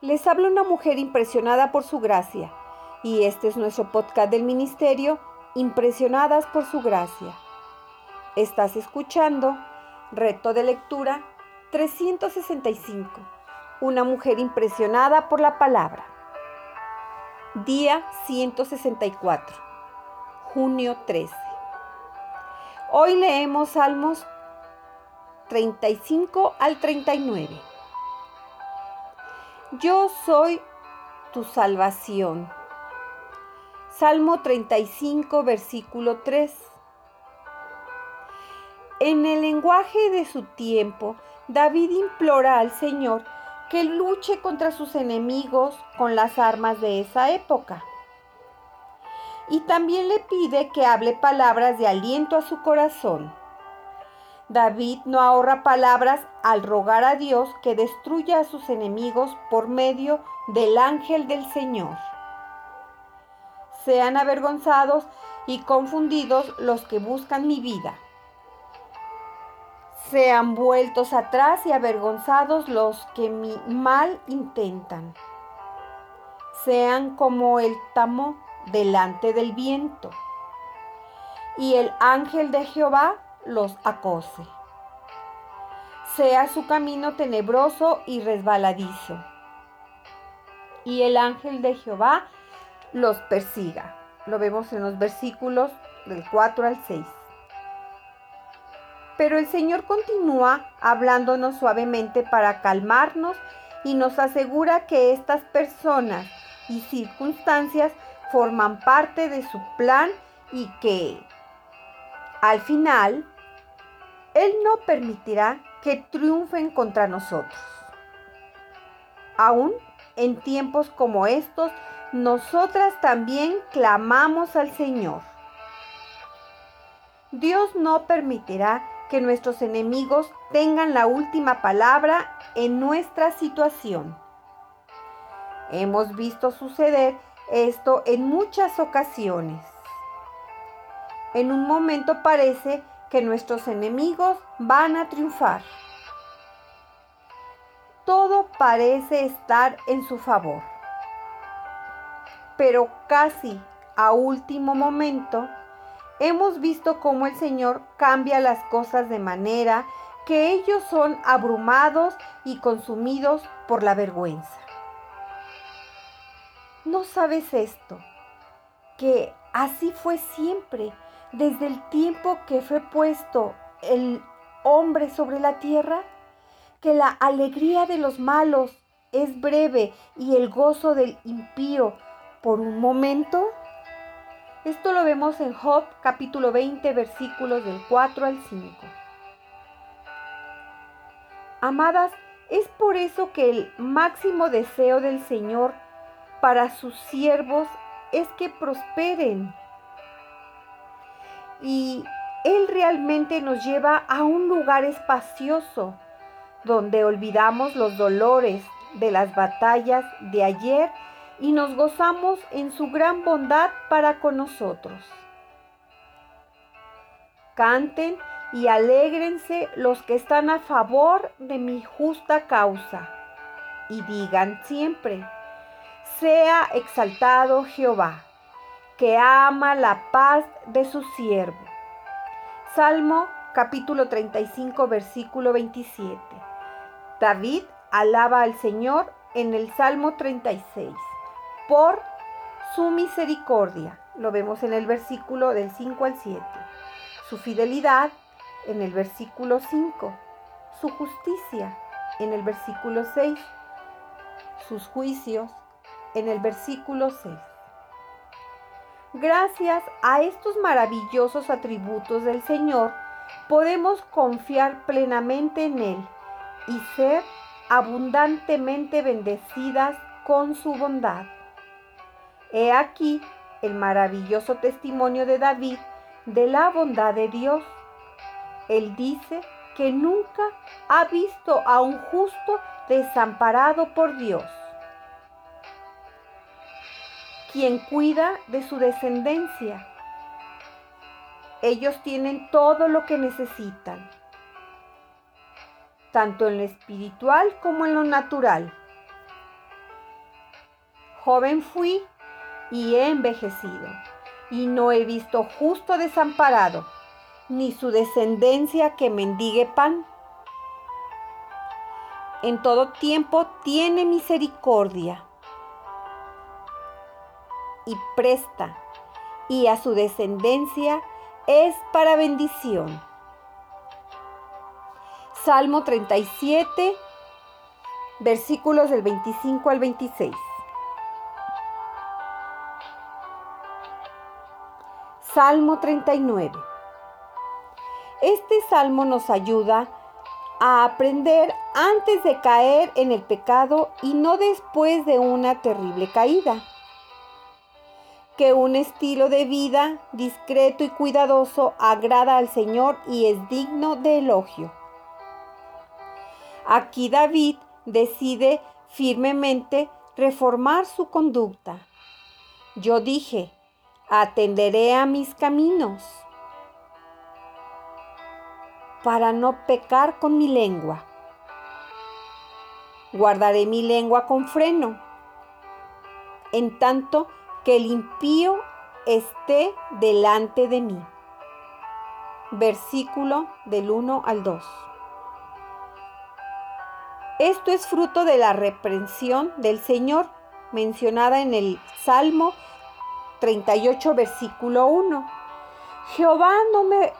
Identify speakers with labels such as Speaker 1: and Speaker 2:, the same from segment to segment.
Speaker 1: Les habla una mujer impresionada por su gracia y este es nuestro podcast del ministerio, Impresionadas por su gracia. Estás escuchando Reto de Lectura 365, una mujer impresionada por la palabra. Día 164, junio 13. Hoy leemos Salmos 35 al 39. Yo soy tu salvación. Salmo 35, versículo 3. En el lenguaje de su tiempo, David implora al Señor que luche contra sus enemigos con las armas de esa época. Y también le pide que hable palabras de aliento a su corazón. David no ahorra palabras al rogar a Dios que destruya a sus enemigos por medio del ángel del Señor. Sean avergonzados y confundidos los que buscan mi vida. Sean vueltos atrás y avergonzados los que mi mal intentan. Sean como el tamo delante del viento. Y el ángel de Jehová los acose. Sea su camino tenebroso y resbaladizo. Y el ángel de Jehová los persiga. Lo vemos en los versículos del 4 al 6. Pero el Señor continúa hablándonos suavemente para calmarnos y nos asegura que estas personas y circunstancias forman parte de su plan y que al final él no permitirá que triunfen contra nosotros. Aún en tiempos como estos, nosotras también clamamos al Señor. Dios no permitirá que nuestros enemigos tengan la última palabra en nuestra situación. Hemos visto suceder esto en muchas ocasiones. En un momento parece que nuestros enemigos van a triunfar. Todo parece estar en su favor. Pero casi a último momento, hemos visto cómo el Señor cambia las cosas de manera que ellos son abrumados y consumidos por la vergüenza. ¿No sabes esto? Que así fue siempre desde el tiempo que fue puesto el hombre sobre la tierra? Que la alegría de los malos es breve y el gozo del impío por un momento. Esto lo vemos en Job capítulo 20 versículos del 4 al 5. Amadas, es por eso que el máximo deseo del Señor para sus siervos es que prosperen y Él realmente nos lleva a un lugar espacioso donde olvidamos los dolores de las batallas de ayer y nos gozamos en su gran bondad para con nosotros. Canten y alégrense los que están a favor de mi justa causa y digan siempre, sea exaltado Jehová que ama la paz de su siervo. Salmo capítulo 35 versículo 27. David alaba al Señor en el Salmo 36 por su misericordia. Lo vemos en el versículo del 5 al 7. Su fidelidad en el versículo 5. Su justicia en el versículo 6. Sus juicios en el versículo 6. Gracias a estos maravillosos atributos del Señor, podemos confiar plenamente en Él y ser abundantemente bendecidas con su bondad. He aquí el maravilloso testimonio de David de la bondad de Dios. Él dice que nunca ha visto a un justo desamparado por Dios quien cuida de su descendencia. Ellos tienen todo lo que necesitan, tanto en lo espiritual como en lo natural. joven fui y he envejecido, y no he visto justo desamparado, ni su descendencia que mendigue pan. En todo tiempo tiene misericordia y presta, y a su descendencia es para bendición. Salmo 37, versículos del 25 al 26. Salmo 39. Este salmo nos ayuda a aprender antes de caer en el pecado y no después de una terrible caída que un estilo de vida discreto y cuidadoso agrada al Señor y es digno de elogio. Aquí David decide firmemente reformar su conducta. Yo dije, atenderé a mis caminos para no pecar con mi lengua. Guardaré mi lengua con freno, en tanto que el impío esté delante de mí. Versículo del 1 al 2. Esto es fruto de la reprensión del Señor mencionada en el Salmo 38, versículo 1. Jehová, no me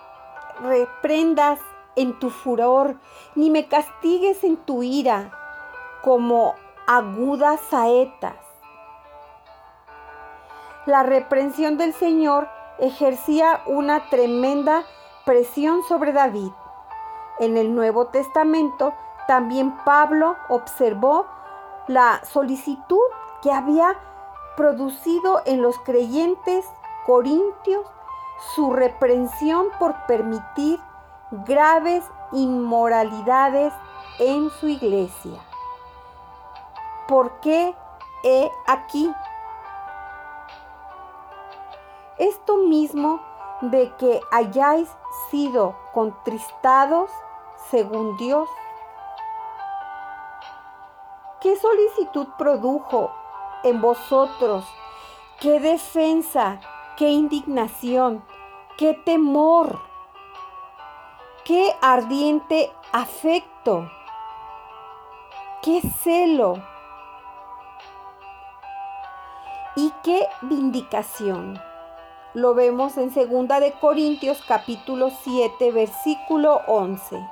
Speaker 1: reprendas en tu furor, ni me castigues en tu ira, como agudas saetas la reprensión del Señor ejercía una tremenda presión sobre David. En el Nuevo Testamento también Pablo observó la solicitud que había producido en los creyentes corintios su reprensión por permitir graves inmoralidades en su iglesia. ¿Por qué he aquí esto mismo de que hayáis sido contristados según Dios. ¿Qué solicitud produjo en vosotros? ¿Qué defensa? ¿Qué indignación? ¿Qué temor? ¿Qué ardiente afecto? ¿Qué celo? ¿Y qué vindicación? Lo vemos en 2 de Corintios capítulo 7 versículo 11.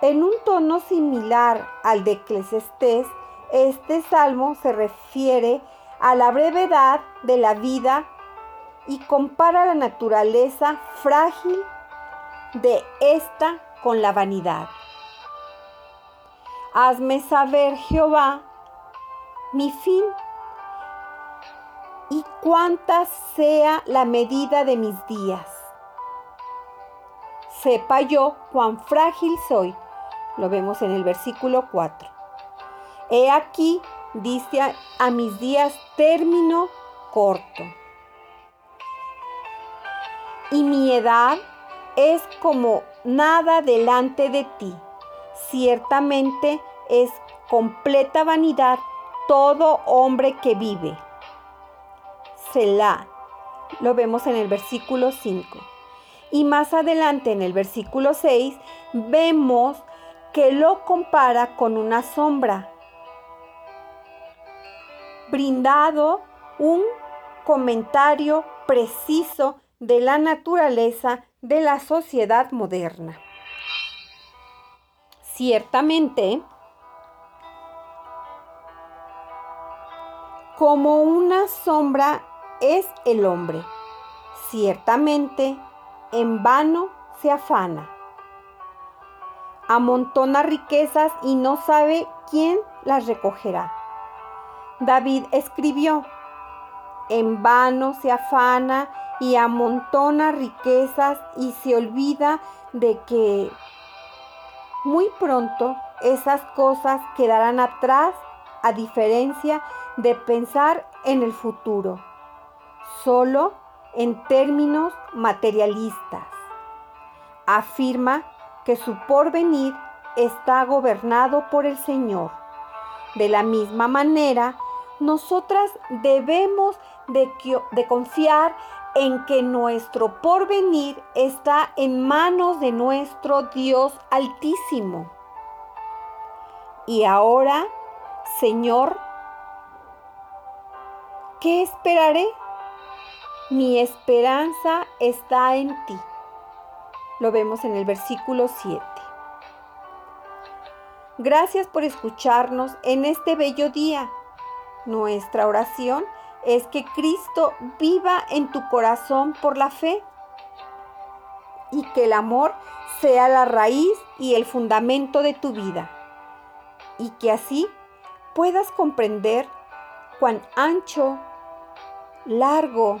Speaker 1: En un tono similar al de Eclesiastés, este salmo se refiere a la brevedad de la vida y compara la naturaleza frágil de esta con la vanidad. Hazme saber, Jehová, mi fin cuánta sea la medida de mis días. Sepa yo cuán frágil soy. Lo vemos en el versículo 4. He aquí, dice a, a mis días término corto. Y mi edad es como nada delante de ti. Ciertamente es completa vanidad todo hombre que vive. Selah. Lo vemos en el versículo 5. Y más adelante en el versículo 6 vemos que lo compara con una sombra. Brindado un comentario preciso de la naturaleza de la sociedad moderna. Ciertamente, como una sombra es el hombre. Ciertamente, en vano se afana. Amontona riquezas y no sabe quién las recogerá. David escribió, en vano se afana y amontona riquezas y se olvida de que muy pronto esas cosas quedarán atrás a diferencia de pensar en el futuro solo en términos materialistas. Afirma que su porvenir está gobernado por el Señor. De la misma manera, nosotras debemos de, de confiar en que nuestro porvenir está en manos de nuestro Dios altísimo. Y ahora, Señor, ¿qué esperaré? Mi esperanza está en ti. Lo vemos en el versículo 7. Gracias por escucharnos en este bello día. Nuestra oración es que Cristo viva en tu corazón por la fe y que el amor sea la raíz y el fundamento de tu vida y que así puedas comprender cuán ancho, largo,